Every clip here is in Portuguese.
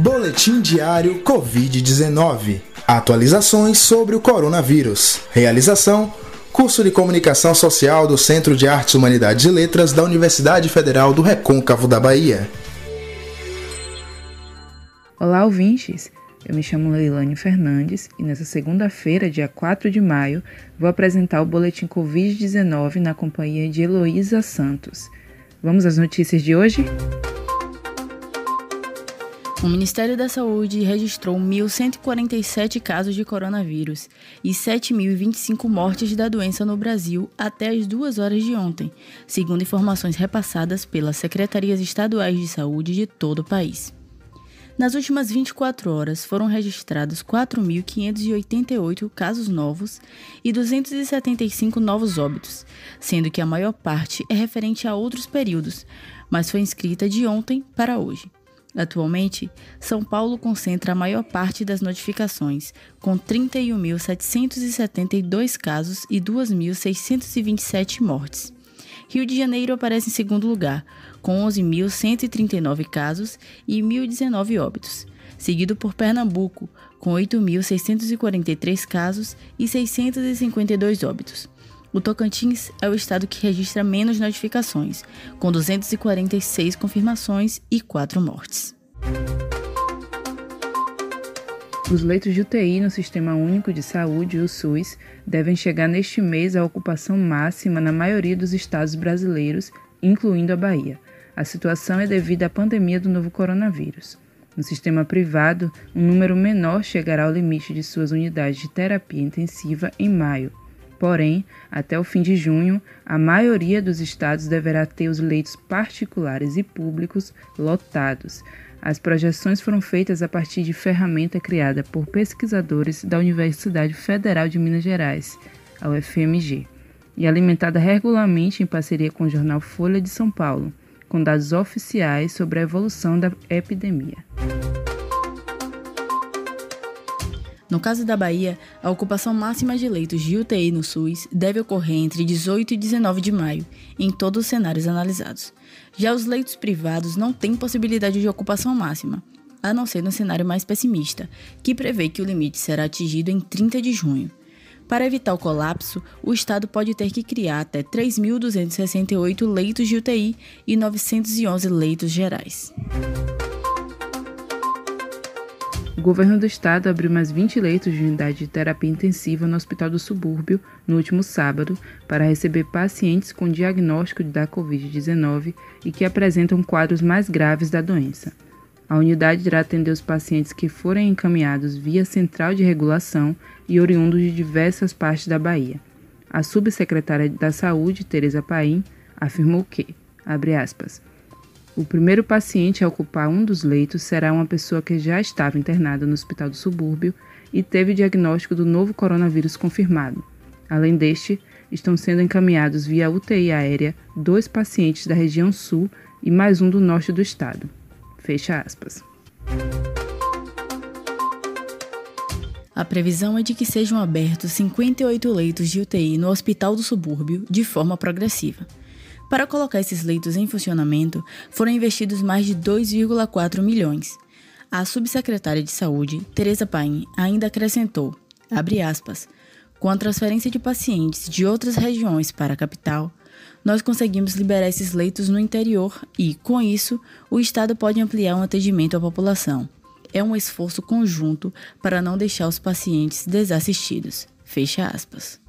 Boletim Diário Covid-19. Atualizações sobre o coronavírus. Realização: Curso de Comunicação Social do Centro de Artes, Humanidades e Letras da Universidade Federal do Recôncavo da Bahia. Olá, ouvintes! Eu me chamo Leilane Fernandes e nessa segunda-feira, dia 4 de maio, vou apresentar o boletim Covid-19 na companhia de Heloísa Santos. Vamos às notícias de hoje? O Ministério da Saúde registrou 1.147 casos de coronavírus e 7.025 mortes da doença no Brasil até as duas horas de ontem, segundo informações repassadas pelas secretarias estaduais de saúde de todo o país. Nas últimas 24 horas foram registrados 4.588 casos novos e 275 novos óbitos, sendo que a maior parte é referente a outros períodos, mas foi inscrita de ontem para hoje. Atualmente, São Paulo concentra a maior parte das notificações, com 31.772 casos e 2.627 mortes. Rio de Janeiro aparece em segundo lugar, com 11.139 casos e 1.019 óbitos, seguido por Pernambuco, com 8.643 casos e 652 óbitos. O Tocantins é o estado que registra menos notificações, com 246 confirmações e 4 mortes. Os leitos de UTI no Sistema Único de Saúde, o SUS, devem chegar neste mês à ocupação máxima na maioria dos estados brasileiros, incluindo a Bahia. A situação é devido à pandemia do novo coronavírus. No sistema privado, um número menor chegará ao limite de suas unidades de terapia intensiva em maio, Porém, até o fim de junho, a maioria dos estados deverá ter os leitos particulares e públicos lotados. As projeções foram feitas a partir de ferramenta criada por pesquisadores da Universidade Federal de Minas Gerais, a UFMG, e alimentada regularmente em parceria com o jornal Folha de São Paulo, com dados oficiais sobre a evolução da epidemia. No caso da Bahia, a ocupação máxima de leitos de UTI no SUS deve ocorrer entre 18 e 19 de maio, em todos os cenários analisados. Já os leitos privados não têm possibilidade de ocupação máxima, a não ser no cenário mais pessimista, que prevê que o limite será atingido em 30 de junho. Para evitar o colapso, o Estado pode ter que criar até 3.268 leitos de UTI e 911 leitos gerais. O governo do estado abriu mais 20 leitos de unidade de terapia intensiva no Hospital do Subúrbio no último sábado para receber pacientes com diagnóstico da Covid-19 e que apresentam quadros mais graves da doença. A unidade irá atender os pacientes que forem encaminhados via central de regulação e oriundos de diversas partes da Bahia. A subsecretária da Saúde, Tereza Paim, afirmou que, abre aspas, o primeiro paciente a ocupar um dos leitos será uma pessoa que já estava internada no hospital do subúrbio e teve diagnóstico do novo coronavírus confirmado. Além deste, estão sendo encaminhados via UTI aérea dois pacientes da região sul e mais um do norte do estado. Fecha aspas. A previsão é de que sejam abertos 58 leitos de UTI no Hospital do Subúrbio de forma progressiva. Para colocar esses leitos em funcionamento, foram investidos mais de 2,4 milhões. A subsecretária de Saúde, Tereza Paim, ainda acrescentou, aspas, com a transferência de pacientes de outras regiões para a capital, nós conseguimos liberar esses leitos no interior e, com isso, o Estado pode ampliar um atendimento à população. É um esforço conjunto para não deixar os pacientes desassistidos. Fecha aspas.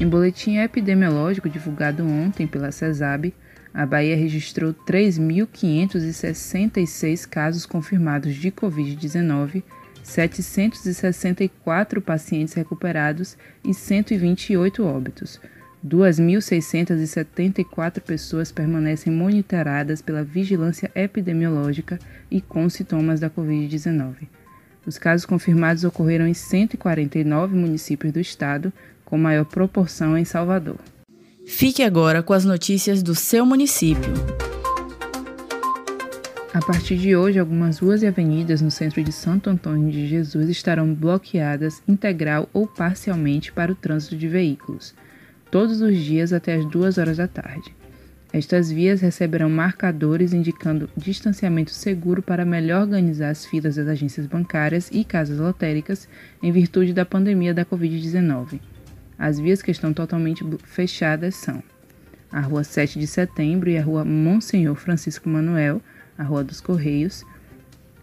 Em boletim epidemiológico divulgado ontem pela CESAB, a Bahia registrou 3.566 casos confirmados de Covid-19, 764 pacientes recuperados e 128 óbitos. 2.674 pessoas permanecem monitoradas pela vigilância epidemiológica e com sintomas da Covid-19. Os casos confirmados ocorreram em 149 municípios do estado, com maior proporção em Salvador. Fique agora com as notícias do seu município. A partir de hoje, algumas ruas e avenidas no centro de Santo Antônio de Jesus estarão bloqueadas integral ou parcialmente para o trânsito de veículos, todos os dias até as 2 horas da tarde. Estas vias receberão marcadores indicando distanciamento seguro para melhor organizar as filas das agências bancárias e casas lotéricas em virtude da pandemia da Covid-19. As vias que estão totalmente fechadas são a Rua 7 de Setembro e a Rua Monsenhor Francisco Manuel, a Rua dos Correios,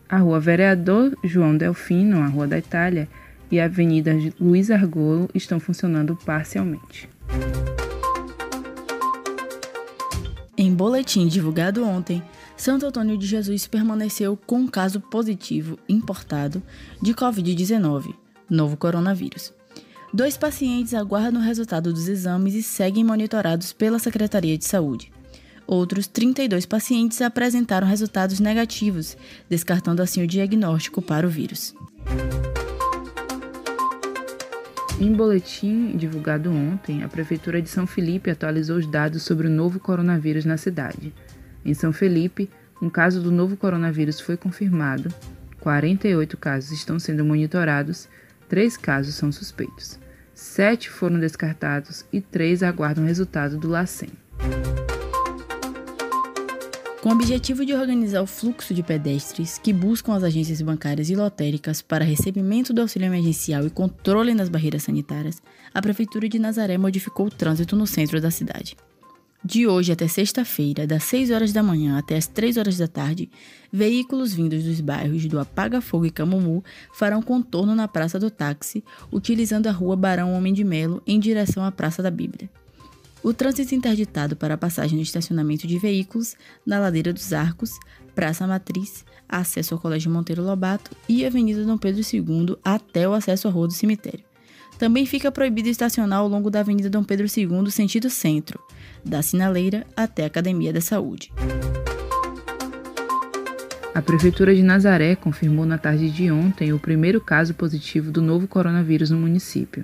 a Rua Vereador João Delfino, a Rua da Itália, e a Avenida Luiz Argolo estão funcionando parcialmente. Em boletim divulgado ontem, Santo Antônio de Jesus permaneceu com um caso positivo importado de Covid-19, novo coronavírus. Dois pacientes aguardam o resultado dos exames e seguem monitorados pela Secretaria de Saúde. Outros 32 pacientes apresentaram resultados negativos, descartando assim o diagnóstico para o vírus. Em boletim divulgado ontem, a Prefeitura de São Felipe atualizou os dados sobre o novo coronavírus na cidade. Em São Felipe, um caso do novo coronavírus foi confirmado, 48 casos estão sendo monitorados, 3 casos são suspeitos, 7 foram descartados e 3 aguardam resultado do LACEN. Com o objetivo de organizar o fluxo de pedestres que buscam as agências bancárias e lotéricas para recebimento do auxílio emergencial e controle nas barreiras sanitárias, a Prefeitura de Nazaré modificou o trânsito no centro da cidade. De hoje até sexta-feira, das 6 horas da manhã até as 3 horas da tarde, veículos vindos dos bairros do Apaga Fogo e Camumu farão contorno na Praça do Táxi, utilizando a rua Barão Homem de Melo em direção à Praça da Bíblia. O trânsito interditado para a passagem no estacionamento de veículos, na Ladeira dos Arcos, Praça Matriz, acesso ao Colégio Monteiro Lobato e Avenida Dom Pedro II até o acesso à Rua do Cemitério. Também fica proibido estacionar ao longo da Avenida Dom Pedro II sentido centro, da Sinaleira até a Academia da Saúde. A Prefeitura de Nazaré confirmou na tarde de ontem o primeiro caso positivo do novo coronavírus no município.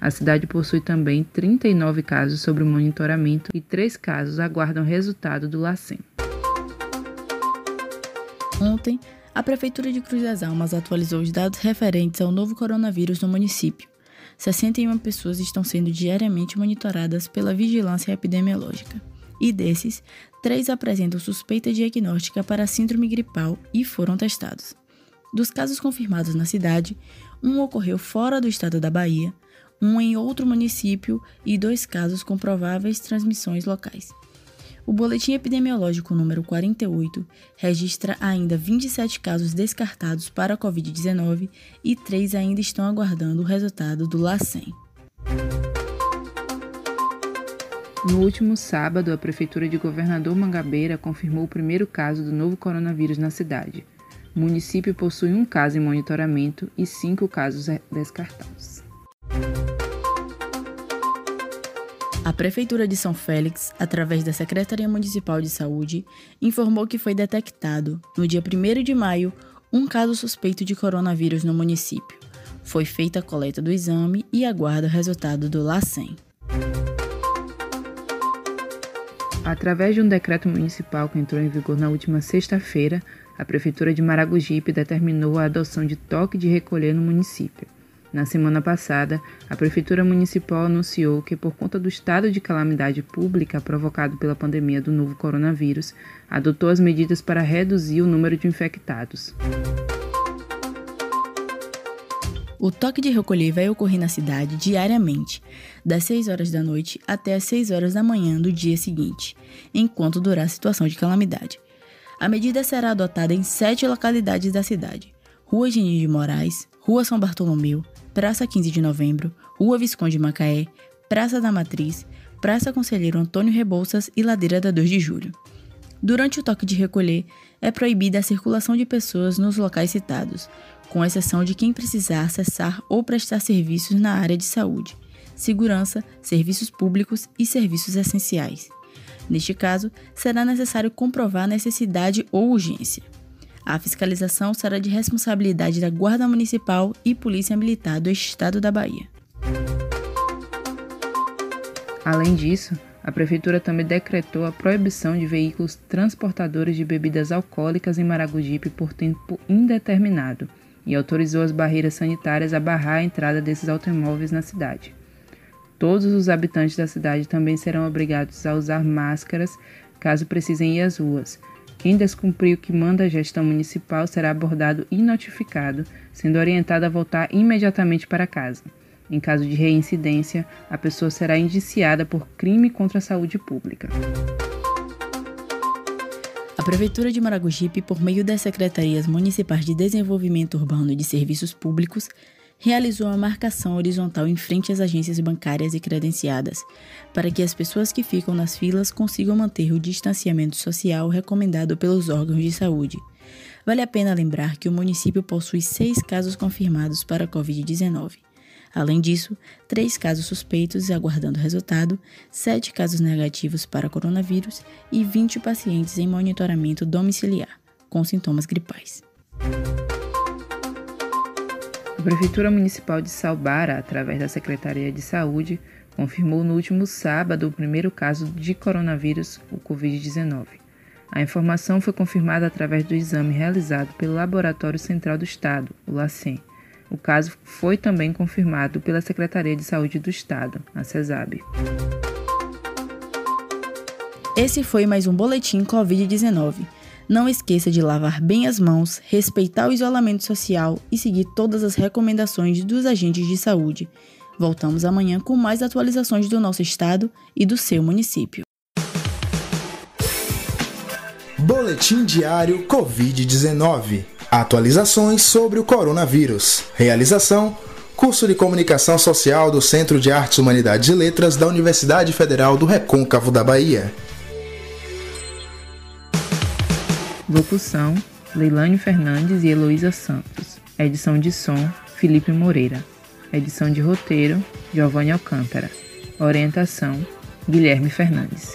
A cidade possui também 39 casos sob monitoramento e 3 casos aguardam resultado do LACEN. Ontem, a Prefeitura de Cruz das Almas atualizou os dados referentes ao novo coronavírus no município. 61 pessoas estão sendo diariamente monitoradas pela vigilância epidemiológica. E desses, três apresentam suspeita diagnóstica para síndrome gripal e foram testados. Dos casos confirmados na cidade, um ocorreu fora do estado da Bahia, um em outro município e dois casos com prováveis transmissões locais. O boletim epidemiológico número 48 registra ainda 27 casos descartados para a Covid-19 e três ainda estão aguardando o resultado do LACEN. No último sábado, a Prefeitura de Governador Mangabeira confirmou o primeiro caso do novo coronavírus na cidade. O município possui um caso em monitoramento e cinco casos descartados. A Prefeitura de São Félix, através da Secretaria Municipal de Saúde, informou que foi detectado, no dia 1 de maio, um caso suspeito de coronavírus no município. Foi feita a coleta do exame e aguarda o resultado do LACEN. Através de um decreto municipal que entrou em vigor na última sexta-feira, a Prefeitura de Maragogipe determinou a adoção de toque de recolher no município. Na semana passada, a Prefeitura Municipal anunciou que, por conta do estado de calamidade pública provocado pela pandemia do novo coronavírus, adotou as medidas para reduzir o número de infectados. O toque de recolher vai ocorrer na cidade diariamente, das 6 horas da noite até as 6 horas da manhã do dia seguinte, enquanto durar a situação de calamidade. A medida será adotada em sete localidades da cidade: Rua Genil de Moraes, Rua São Bartolomeu, Praça 15 de Novembro, Rua Visconde Macaé, Praça da Matriz, Praça Conselheiro Antônio Rebouças e Ladeira da 2 de Julho. Durante o toque de recolher, é proibida a circulação de pessoas nos locais citados, com exceção de quem precisar acessar ou prestar serviços na área de saúde, segurança, serviços públicos e serviços essenciais. Neste caso, será necessário comprovar necessidade ou urgência. A fiscalização será de responsabilidade da Guarda Municipal e Polícia Militar do Estado da Bahia. Além disso, a Prefeitura também decretou a proibição de veículos transportadores de bebidas alcoólicas em Maragogipe por tempo indeterminado e autorizou as barreiras sanitárias a barrar a entrada desses automóveis na cidade. Todos os habitantes da cidade também serão obrigados a usar máscaras caso precisem ir às ruas. Quem descumprir o que manda a gestão municipal será abordado e notificado, sendo orientado a voltar imediatamente para casa. Em caso de reincidência, a pessoa será indiciada por crime contra a saúde pública. A Prefeitura de Maragogipe, por meio das Secretarias Municipais de Desenvolvimento Urbano e de Serviços Públicos, realizou uma marcação horizontal em frente às agências bancárias e credenciadas, para que as pessoas que ficam nas filas consigam manter o distanciamento social recomendado pelos órgãos de saúde. Vale a pena lembrar que o município possui seis casos confirmados para a Covid-19. Além disso, três casos suspeitos aguardando resultado, sete casos negativos para coronavírus e 20 pacientes em monitoramento domiciliar, com sintomas gripais. A Prefeitura Municipal de Salbara, através da Secretaria de Saúde, confirmou no último sábado o primeiro caso de coronavírus, o Covid-19. A informação foi confirmada através do exame realizado pelo Laboratório Central do Estado, o LACEN. O caso foi também confirmado pela Secretaria de Saúde do Estado, a CESAB. Esse foi mais um boletim Covid-19 não esqueça de lavar bem as mãos, respeitar o isolamento social e seguir todas as recomendações dos agentes de saúde. Voltamos amanhã com mais atualizações do nosso estado e do seu município. Boletim Diário Covid-19. Atualizações sobre o coronavírus. Realização: Curso de Comunicação Social do Centro de Artes, Humanidades e Letras da Universidade Federal do Recôncavo da Bahia. Locução: Leilane Fernandes e Heloísa Santos. Edição de som: Felipe Moreira. Edição de roteiro: Giovanni Alcântara. Orientação: Guilherme Fernandes.